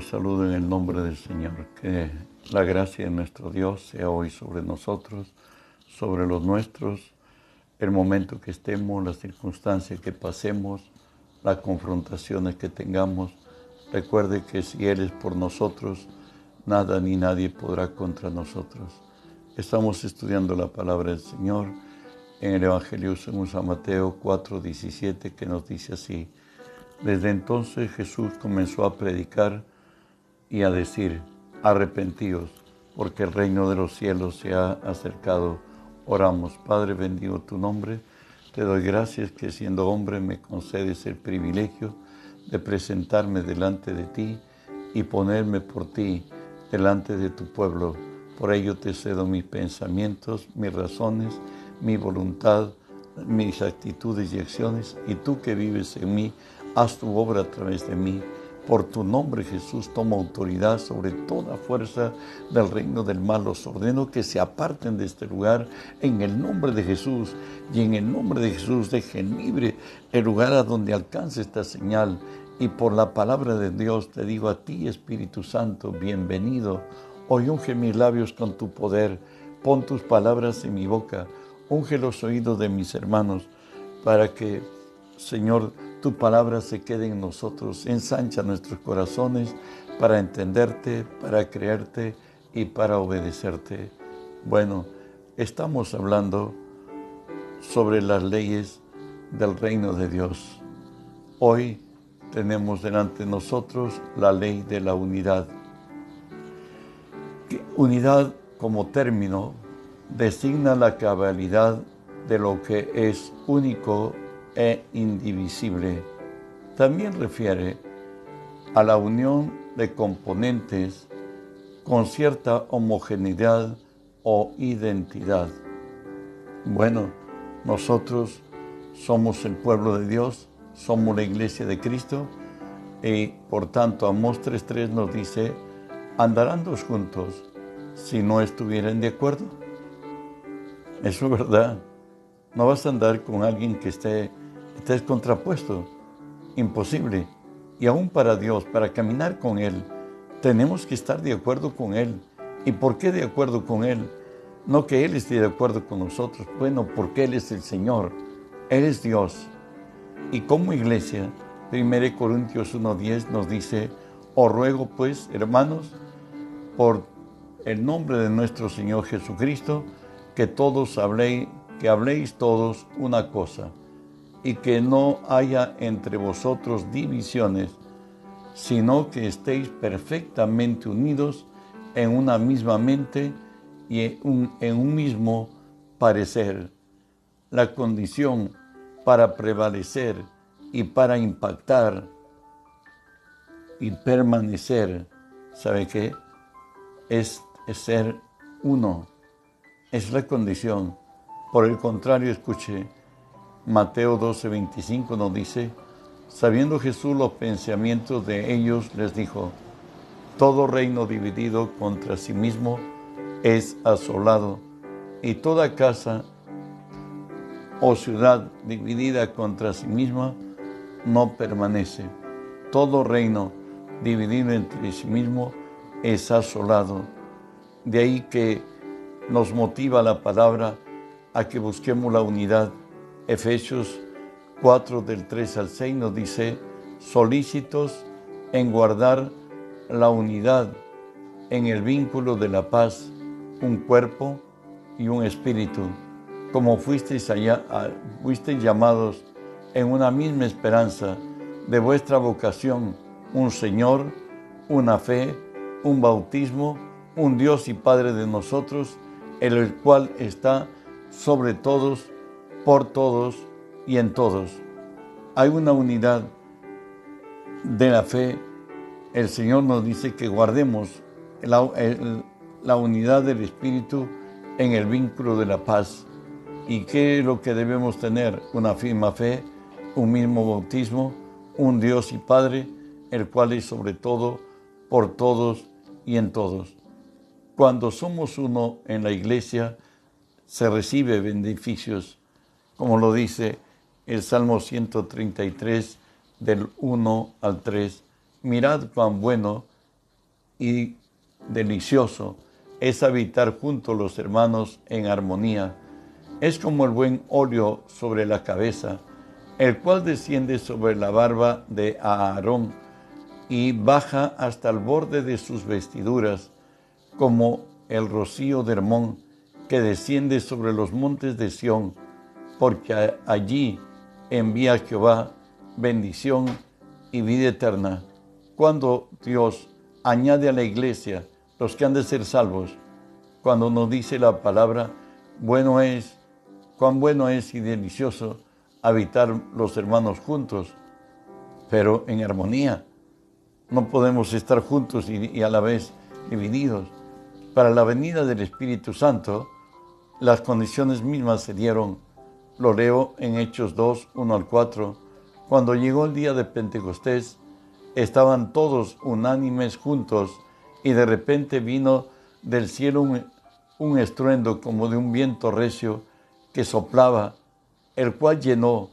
los saludo en el nombre del Señor. Que la gracia de nuestro Dios sea hoy sobre nosotros, sobre los nuestros, el momento que estemos, las circunstancias que pasemos, las confrontaciones que tengamos. Recuerde que si Él es por nosotros, nada ni nadie podrá contra nosotros. Estamos estudiando la palabra del Señor en el Evangelio según San Mateo 4:17 que nos dice así. Desde entonces Jesús comenzó a predicar y a decir, arrepentíos, porque el reino de los cielos se ha acercado. Oramos, Padre, bendigo tu nombre. Te doy gracias que siendo hombre me concedes el privilegio de presentarme delante de ti y ponerme por ti delante de tu pueblo. Por ello te cedo mis pensamientos, mis razones, mi voluntad, mis actitudes y acciones, y tú que vives en mí, haz tu obra a través de mí. Por tu nombre, Jesús, toma autoridad sobre toda fuerza del reino del mal. Los ordeno que se aparten de este lugar en el nombre de Jesús. Y en el nombre de Jesús dejen libre el lugar a donde alcance esta señal. Y por la palabra de Dios te digo a ti, Espíritu Santo, bienvenido. Hoy unge mis labios con tu poder. Pon tus palabras en mi boca. Unge los oídos de mis hermanos para que, Señor, tu palabra se quede en nosotros, ensancha nuestros corazones para entenderte, para creerte y para obedecerte. Bueno, estamos hablando sobre las leyes del reino de Dios. Hoy tenemos delante de nosotros la ley de la unidad. Unidad como término designa la cabalidad de lo que es único e indivisible. También refiere a la unión de componentes con cierta homogeneidad o identidad. Bueno, nosotros somos el pueblo de Dios, somos la iglesia de Cristo y por tanto Amós 3.3 nos dice, andarán dos juntos si no estuvieran de acuerdo. Eso es verdad. No vas a andar con alguien que esté es contrapuesto, imposible. Y aún para Dios, para caminar con Él, tenemos que estar de acuerdo con Él. ¿Y por qué de acuerdo con Él? No que Él esté de acuerdo con nosotros, bueno, porque Él es el Señor, Él es Dios. Y como iglesia, 1 Corintios 1.10 nos dice, os ruego pues, hermanos, por el nombre de nuestro Señor Jesucristo, que todos habléis, que habléis todos una cosa y que no haya entre vosotros divisiones, sino que estéis perfectamente unidos en una misma mente y en un, mismo parecer. La condición para prevalecer y para impactar y permanecer, ¿sabe qué? Es, es ser uno. Es la condición. Por el contrario, escuche, Mateo 12, 25 nos dice, sabiendo Jesús los pensamientos de ellos, les dijo, todo reino dividido contra sí mismo es asolado, y toda casa o ciudad dividida contra sí misma no permanece. Todo reino dividido entre sí mismo es asolado. De ahí que nos motiva la palabra a que busquemos la unidad Efesios 4 del 3 al 6 nos dice, solícitos en guardar la unidad en el vínculo de la paz, un cuerpo y un espíritu, como fuisteis, allá, fuisteis llamados en una misma esperanza de vuestra vocación, un Señor, una fe, un bautismo, un Dios y Padre de nosotros, el cual está sobre todos por todos y en todos. Hay una unidad de la fe. El Señor nos dice que guardemos la, unidad del Espíritu en el vínculo de la paz. ¿Y qué es lo que debemos tener? Una firma fe, un mismo bautismo, un Dios y Padre, el cual es sobre todo, por todos y en todos. Cuando somos uno en la iglesia, se recibe beneficios como lo dice el Salmo 133 del 1 al 3. Mirad cuán bueno y delicioso es habitar juntos los hermanos en armonía. Es como el buen óleo sobre la cabeza, el cual desciende sobre la barba de Aarón y baja hasta el borde de sus vestiduras, como el rocío de Hermón que desciende sobre los montes de Sión, porque allí envía Jehová bendición y vida eterna. Cuando Dios añade a la iglesia los que han de ser salvos, cuando nos dice la palabra, bueno es, cuán bueno es y delicioso habitar los hermanos juntos, pero en armonía. No podemos estar juntos y, a la vez divididos. Para la venida del Espíritu Santo, las condiciones mismas se dieron. Lo leo en Hechos 2, 1 al 4. Cuando llegó el día de Pentecostés, estaban todos unánimes juntos y de repente vino del cielo un, un estruendo como de un viento recio que soplaba, el cual llenó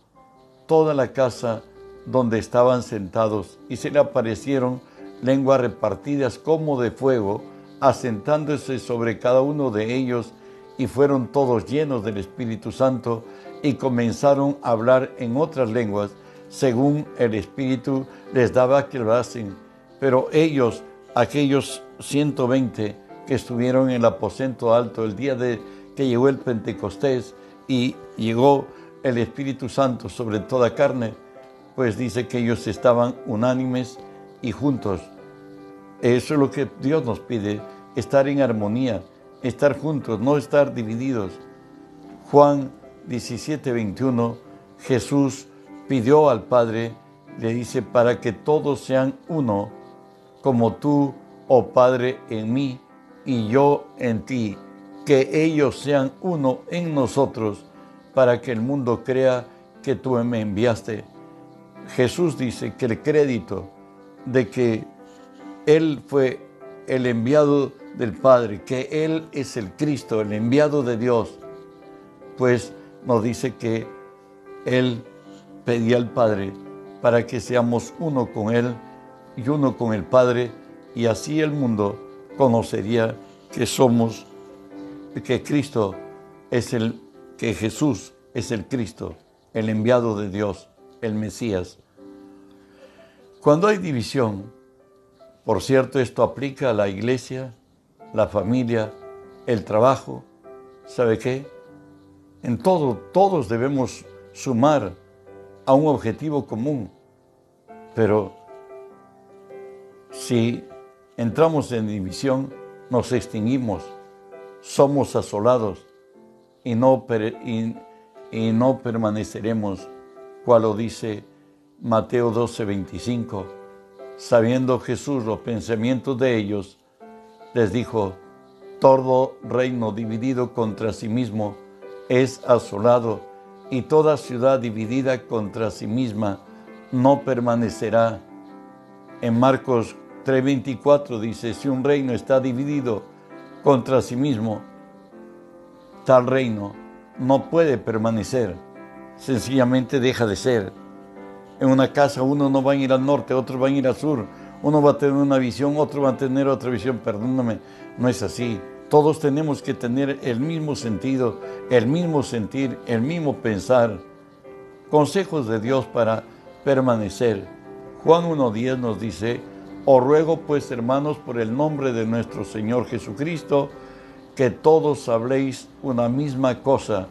toda la casa donde estaban sentados y se le aparecieron lenguas repartidas como de fuego, asentándose sobre cada uno de ellos y fueron todos llenos del Espíritu Santo y comenzaron a hablar en otras lenguas según el Espíritu les daba que lo hacen. Pero ellos, aquellos 120 que estuvieron en el aposento alto el día de que llegó el Pentecostés y llegó el Espíritu Santo sobre toda carne, pues dice que ellos estaban unánimes y juntos. Eso es lo que Dios nos pide, estar en armonía, estar juntos, no estar divididos. Juan 17, 21, Jesús pidió al Padre, le dice, para que todos sean uno, como tú, oh Padre, en mí y yo en ti, que ellos sean uno en nosotros, para que el mundo crea que tú me enviaste. Jesús dice que el crédito de que Él fue el enviado del Padre, que Él es el Cristo, el enviado de Dios, pues nos dice que Él pedía al Padre para que seamos uno con Él y uno con el Padre, y así el mundo conocería que somos, que Cristo es el, que Jesús es el Cristo, el enviado de Dios el Mesías. Cuando hay división, por cierto, esto aplica a la iglesia, la familia, el trabajo, ¿sabe qué? En todo, todos debemos sumar a un objetivo común, pero si entramos en división, nos extinguimos, somos asolados y no, y no permaneceremos cual lo dice Mateo 12, 25. Sabiendo Jesús los pensamientos de ellos, les dijo, todo reino dividido contra sí mismo es asolado, y toda ciudad dividida contra sí misma no permanecerá. En Marcos 3:24 dice, si un reino está dividido contra sí mismo, tal reino no puede permanecer sencillamente deja de ser. En una casa uno no va a ir al norte, otro va a ir al sur, uno va a tener una visión, otro va a tener otra visión, perdóname, no es así. Todos tenemos que tener el mismo sentido, el mismo sentir, el mismo pensar. Consejos de Dios para permanecer. Juan 1.10 nos dice, os ruego pues hermanos por el nombre de nuestro Señor Jesucristo, que todos habléis una misma cosa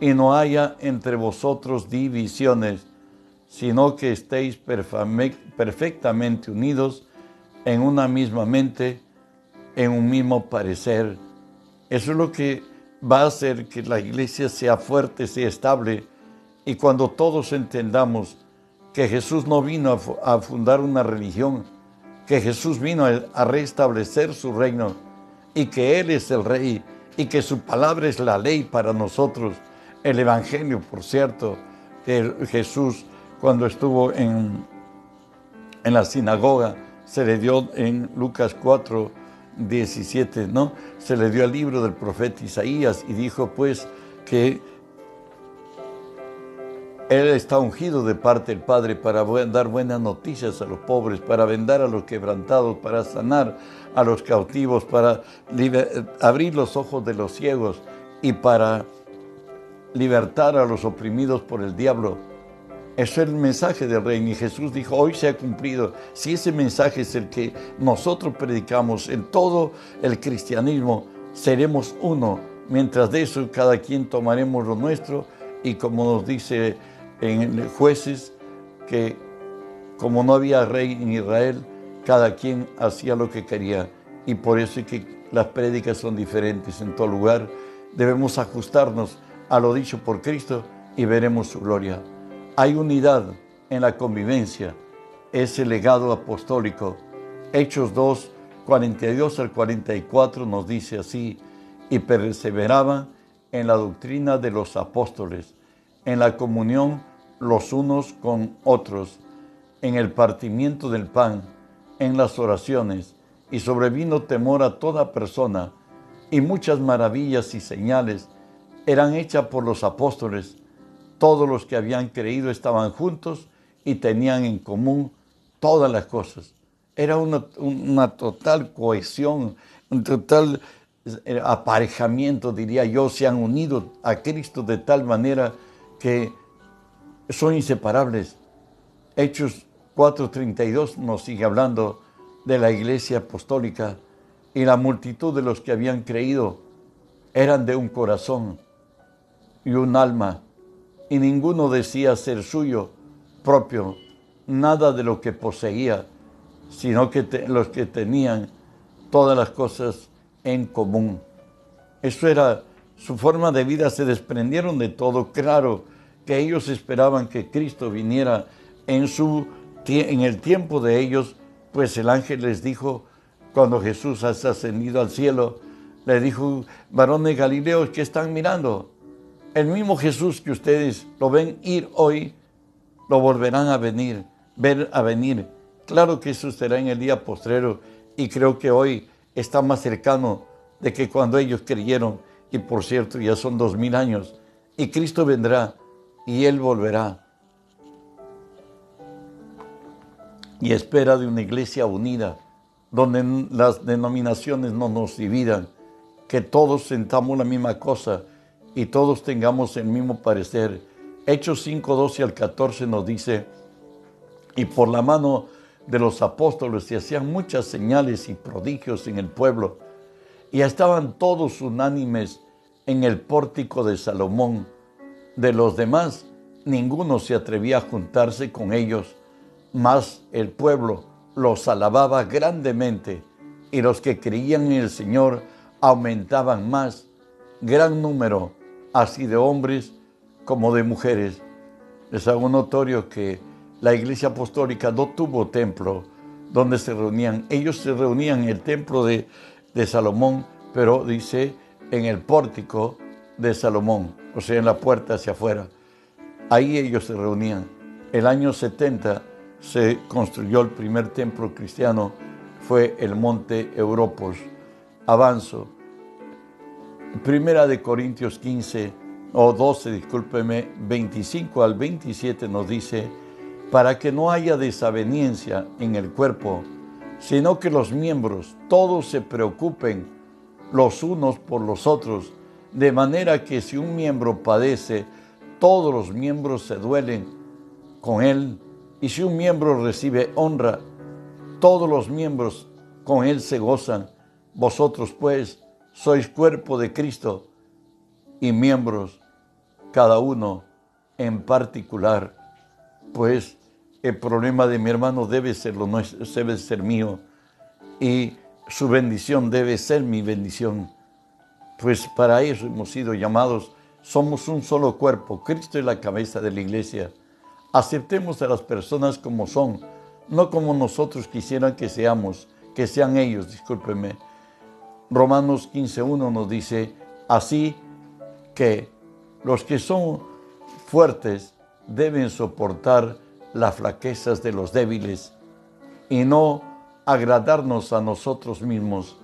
y no haya entre vosotros divisiones, sino que estéis perfectamente unidos en una misma mente, en un mismo parecer. Eso es lo que va a hacer que la iglesia sea fuerte, sea estable. Y cuando todos entendamos que Jesús no vino a fundar una religión, que Jesús vino a restablecer su reino y que Él es el rey y que su palabra es la ley para nosotros, el Evangelio, por cierto, de Jesús cuando estuvo en, en la sinagoga, se le dio en Lucas 4, 17, ¿no? Se le dio el libro del profeta Isaías y dijo pues que Él está ungido de parte del Padre para dar buenas noticias a los pobres, para vendar a los quebrantados, para sanar a los cautivos, para abrir los ojos de los ciegos y para libertar a los oprimidos por el diablo. Eso es el mensaje del rey. Y Jesús dijo, hoy se ha cumplido. Si ese mensaje es el que nosotros predicamos en todo el cristianismo, seremos uno. Mientras de eso, cada quien tomaremos lo nuestro y como nos dice en jueces, que como no había rey en Israel, cada quien hacía lo que quería. Y por eso es que las prédicas son diferentes en todo lugar. Debemos ajustarnos a lo dicho por Cristo y veremos su gloria. Hay unidad en la convivencia, ese legado apostólico. Hechos 2, 42 al 44 nos dice así, y perseveraba en la doctrina de los apóstoles, en la comunión los unos con otros, en el partimiento del pan, en las oraciones, y sobrevino temor a toda persona, y muchas maravillas y señales eran hechas por los apóstoles. Todos los que habían creído estaban juntos y tenían en común todas las cosas. Era una, total cohesión, un total eh, aparejamiento, diría yo, se han unido a Cristo de tal manera que son inseparables. Hechos 4:32 nos sigue hablando de la iglesia apostólica y la multitud de los que habían creído eran de un corazón y un alma, y ninguno decía ser suyo propio nada de lo que poseía, sino que los que tenían todas las cosas en común. Eso era su forma de vida, se desprendieron de todo. Claro que ellos esperaban que Cristo viniera en, su, en el tiempo de ellos, pues el ángel les dijo, cuando Jesús ha ascendido al cielo, le dijo, varones galileos, ¿qué están mirando? El mismo Jesús que ustedes lo ven ir hoy, lo volverán a venir, ver a venir. Claro que eso será en el día postrero y creo que hoy está más cercano de que cuando ellos creyeron, y por cierto ya son dos mil años, y Cristo vendrá y Él volverá. Y espera de una iglesia unida, donde las denominaciones no nos dividan, que todos sentamos la misma cosa y todos tengamos el mismo parecer. Hechos 5, 12 al 14 nos dice, y por la mano de los apóstoles se hacían muchas señales y prodigios en el pueblo, y estaban todos unánimes en el pórtico de Salomón. De los demás, ninguno se atrevía a juntarse con ellos, mas el pueblo los alababa grandemente, y los que creían en el Señor aumentaban más, gran número así de hombres como de mujeres. Les hago notorio que la iglesia apostólica no tuvo templo donde se reunían. Ellos se reunían en el templo de, de Salomón, pero dice en el pórtico de Salomón, o sea, en la puerta hacia afuera. Ahí ellos se reunían. El año 70 se construyó el primer templo cristiano, fue el monte Europos. Avanzo Primera de Corintios 15 o 12, discúlpeme, 25 al 27 nos dice, para que no haya desaveniencia en el cuerpo, sino que los miembros todos se preocupen los unos por los otros, de manera que si un miembro padece, todos los miembros se duelen con él, y si un miembro recibe honra, todos los miembros con él se gozan. Vosotros pues, sois cuerpo de Cristo y miembros, cada uno en particular, pues el problema de mi hermano debe ser, lo nuestro, debe ser mío y su bendición debe ser mi bendición. Pues para eso hemos sido llamados, somos un solo cuerpo, Cristo es la cabeza de la iglesia. Aceptemos a las personas como son, no como nosotros quisieran que seamos, que sean ellos, discúlpenme Romanos 15.1 nos dice, así que los que son fuertes deben soportar las flaquezas de los débiles y no agradarnos a nosotros mismos.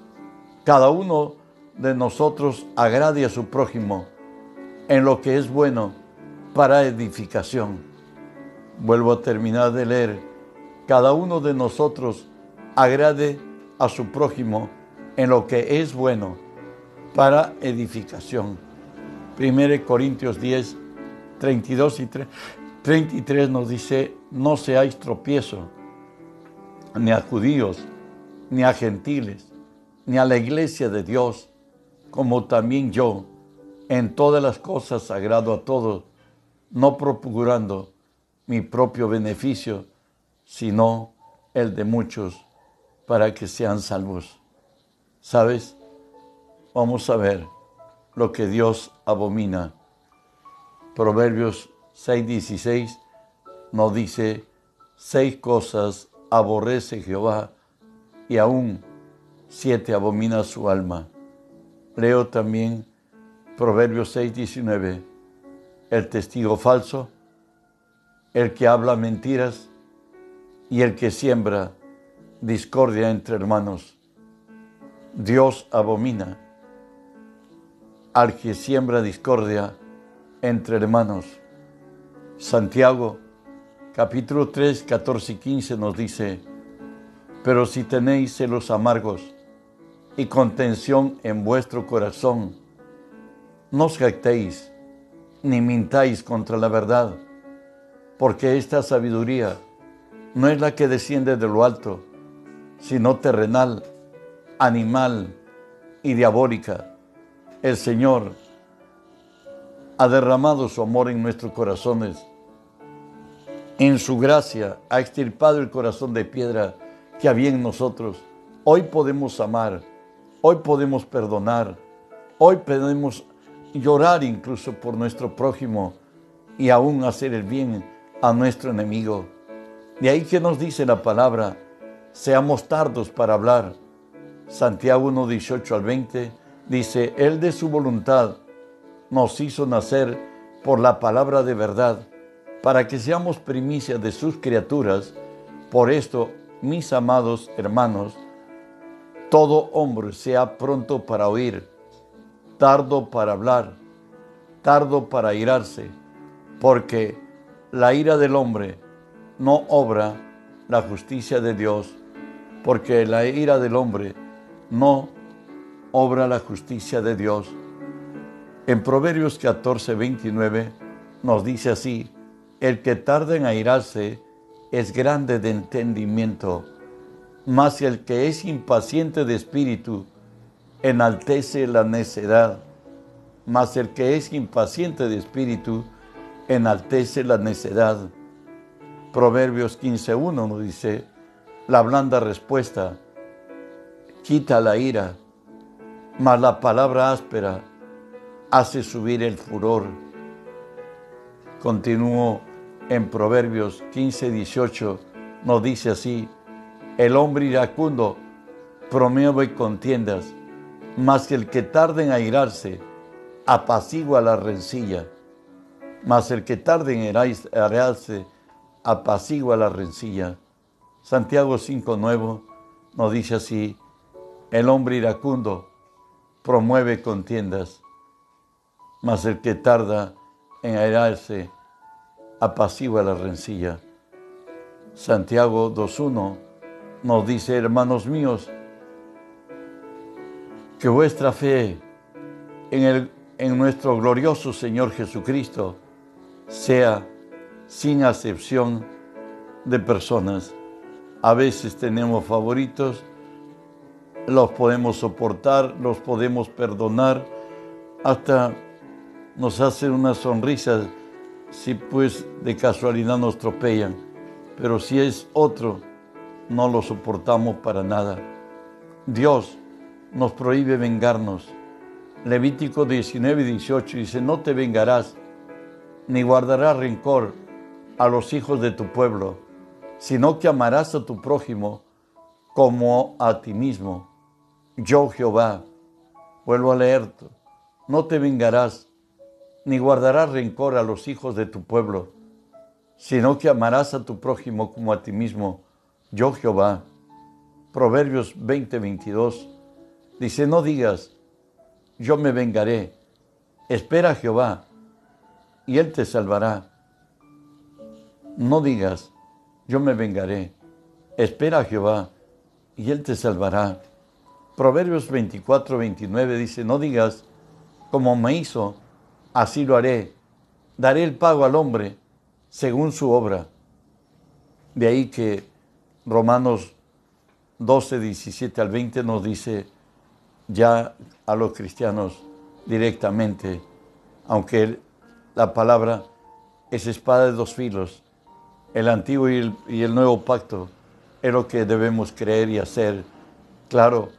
Cada uno de nosotros agrade a su prójimo en lo que es bueno para edificación. Vuelvo a terminar de leer. Cada uno de nosotros agrade a su prójimo en lo que es bueno para edificación. 1 Corintios 10, 32 y 33 nos dice, no seáis tropiezo ni a judíos, ni a gentiles, ni a la iglesia de Dios, como también yo, en todas las cosas agrado a todos, no procurando mi propio beneficio, sino el de muchos, para que sean salvos. ¿Sabes? Vamos a ver lo que Dios abomina. Proverbios 6:16 nos dice, seis cosas aborrece Jehová y aún siete abomina su alma. Leo también Proverbios 6:19, el testigo falso, el que habla mentiras y el que siembra discordia entre hermanos. Dios abomina al que siembra discordia entre hermanos. Santiago capítulo 3, 14 y 15 nos dice, pero si tenéis celos amargos y contención en vuestro corazón, no os jactéis ni mintáis contra la verdad, porque esta sabiduría no es la que desciende de lo alto, sino terrenal, animal y diabólica. El Señor ha derramado su amor en nuestros corazones. En su gracia ha extirpado el corazón de piedra que había en nosotros. Hoy podemos amar, hoy podemos perdonar, hoy podemos llorar incluso por nuestro prójimo y aún hacer el bien a nuestro enemigo. De ahí que nos dice la palabra, seamos tardos para hablar. Santiago 1, 18 al 20 dice, Él de su voluntad nos hizo nacer por la palabra de verdad, para que seamos primicias de sus criaturas. Por esto, mis amados hermanos, todo hombre sea pronto para oír, tardo para hablar, tardo para irarse, porque la ira del hombre no obra la justicia de Dios, porque la ira del hombre no obra la justicia de Dios. En Proverbios 14, 29 nos dice así, el que tarda en airarse es grande de entendimiento, mas el que es impaciente de espíritu enaltece la necedad, mas el que es impaciente de espíritu enaltece la necedad. Proverbios 15.1 nos dice, la blanda respuesta quita la ira, mas la palabra áspera hace subir el furor. Continúo en Proverbios 15, 18, nos dice así, el hombre iracundo promueve contiendas, mas el que tarde en airarse apacigua la rencilla, mas el que tarde en airarse apacigua la rencilla. Santiago 5, nuevo nos dice así, el hombre iracundo promueve contiendas, mas el que tarda en airarse apacigua la rencilla. Santiago 2.1 nos dice, hermanos míos, que vuestra fe en, el, en nuestro glorioso Señor Jesucristo sea sin acepción de personas. A veces tenemos favoritos, los podemos soportar, los podemos perdonar, hasta nos hacen una sonrisa si pues de casualidad nos tropellan, pero si es otro, no lo soportamos para nada. Dios nos prohíbe vengarnos. Levítico 19 y 18 dice, no te vengarás, ni guardarás rencor a los hijos de tu pueblo, sino que amarás a tu prójimo como a ti mismo. Yo Jehová, vuelvo a leer, no te vengarás, ni guardarás rencor a los hijos de tu pueblo, sino que amarás a tu prójimo como a ti mismo, yo Jehová. Proverbios 20, 22. Dice, no digas, yo me vengaré, espera Jehová, y Él te salvará. No digas, yo me vengaré. Espera a Jehová y Él te salvará. Proverbios 24, 29 dice, no digas, como me hizo, así lo haré. Daré el pago al hombre según su obra. De ahí que Romanos 12, 17 al 20 nos dice ya a los cristianos directamente, aunque la palabra es espada de dos filos, el antiguo y el, y el nuevo pacto es lo que debemos creer y hacer, claro,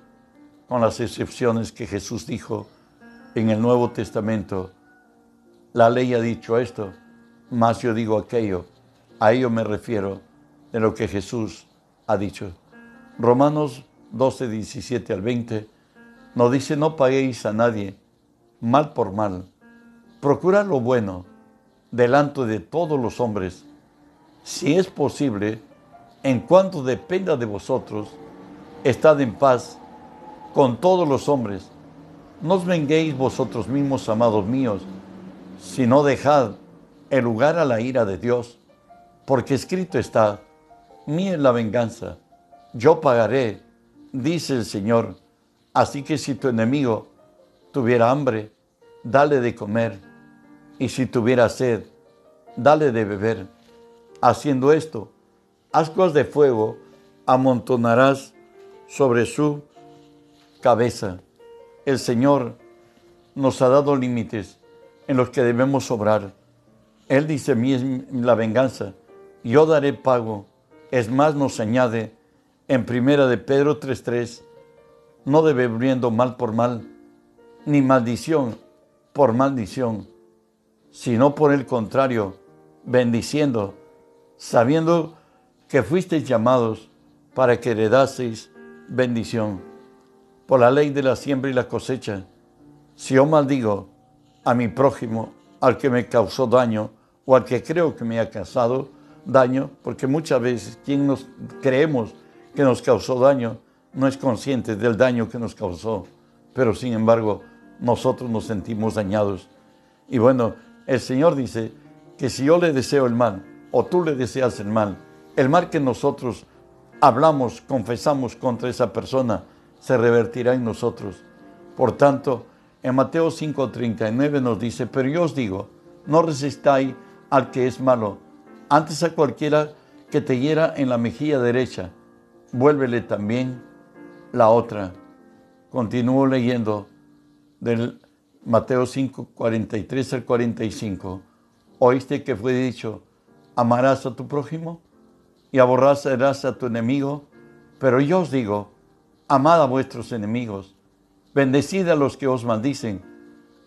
con las excepciones que Jesús dijo en el Nuevo Testamento. La ley ha dicho esto, más yo digo aquello. A ello me refiero de lo que Jesús ha dicho. Romanos 12, 17 al 20 nos dice, no paguéis a nadie mal por mal. Procurad lo bueno delante de todos los hombres. Si es posible, en cuanto dependa de vosotros, estad en paz con todos los hombres. No os venguéis vosotros mismos, amados míos, sino dejad el lugar a la ira de Dios, porque escrito está, mía es la venganza, yo pagaré, dice el Señor. Así que si tu enemigo tuviera hambre, dale de comer, y si tuviera sed, dale de beber. Haciendo esto, ascuas de fuego amontonarás sobre su cabeza. El Señor nos ha dado límites en los que debemos obrar. Él dice, mí es la venganza, yo daré pago. Es más, nos añade en primera de Pedro 3.3, no devolviendo mal por mal, ni maldición por maldición, sino por el contrario, bendiciendo, sabiendo que fuisteis llamados para que heredaseis bendición. Por la ley de la siembra y la cosecha, si yo maldigo a mi prójimo, al que me causó daño, o al que creo que me ha causado daño, porque muchas veces quien nos creemos que nos causó daño no es consciente del daño que nos causó, pero sin embargo nosotros nos sentimos dañados. Y bueno, el Señor dice que si yo le deseo el mal o tú le deseas el mal, el mal que nosotros hablamos, confesamos contra esa persona, se revertirá en nosotros. Por tanto, en Mateo 5:39 nos dice, pero yo os digo, no resistáis al que es malo, antes a cualquiera que te hiera en la mejilla derecha, vuélvele también la otra. Continúo leyendo del Mateo 5, 43 al 45. Oíste que fue dicho, amarás a tu prójimo y aborrecerás a tu enemigo. Pero yo os digo, amad a vuestros enemigos, bendecid a los que os maldicen,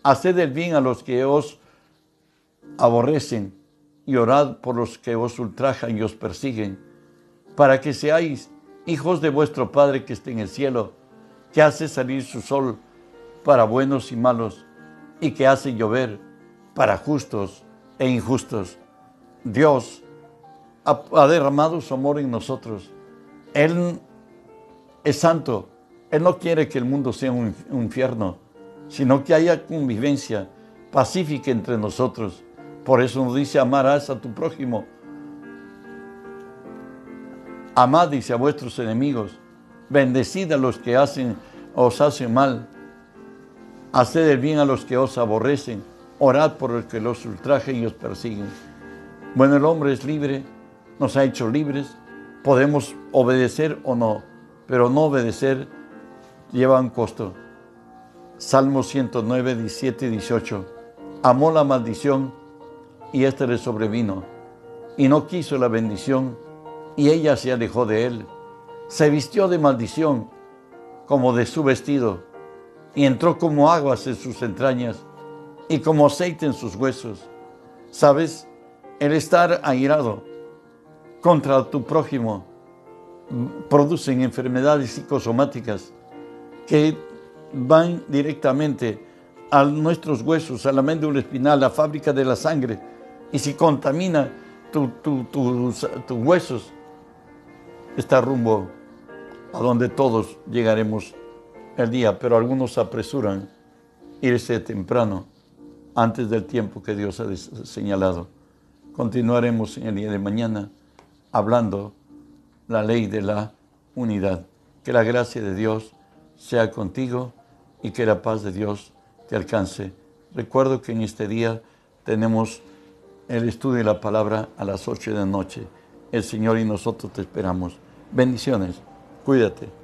haced el bien a los que os aborrecen y orad por los que os ultrajan y os persiguen, para que seáis hijos de vuestro Padre que está en el cielo, que hace salir su sol para buenos y malos, y que hace llover para justos e injustos. Dios ha, derramado su amor en nosotros. Él es santo. Él no quiere que el mundo sea un, infierno, sino que haya convivencia pacífica entre nosotros. Por eso nos dice, amarás a tu prójimo Amad, dice, a vuestros enemigos, bendecid a los que hacen, os hacen mal, haced el bien a los que os aborrecen, orad por los que los ultrajen y os persiguen. Bueno, el hombre es libre, nos ha hecho libres, podemos obedecer o no, pero no obedecer lleva un costo. Salmo 109, 17 y 18. Amó la maldición y éste le sobrevino, y no quiso la bendición y ella se alejó de él. Se vistió de maldición como de su vestido y entró como aguas en sus entrañas y como aceite en sus huesos. ¿Sabes? El estar airado contra tu prójimo producen enfermedades psicosomáticas que van directamente a nuestros huesos, a la médula espinal, a la fábrica de la sangre, y si contamina tus huesos, está rumbo a donde todos llegaremos el día, pero algunos apresuran irse temprano antes del tiempo que Dios ha señalado. Continuaremos en el día de mañana hablando la ley de la unidad. Que la gracia de Dios sea contigo y que la paz de Dios te alcance. Recuerdo que en este día tenemos el estudio de la palabra a las 8 de la noche. El Señor y nosotros te esperamos. Bendiciones. Cuídate.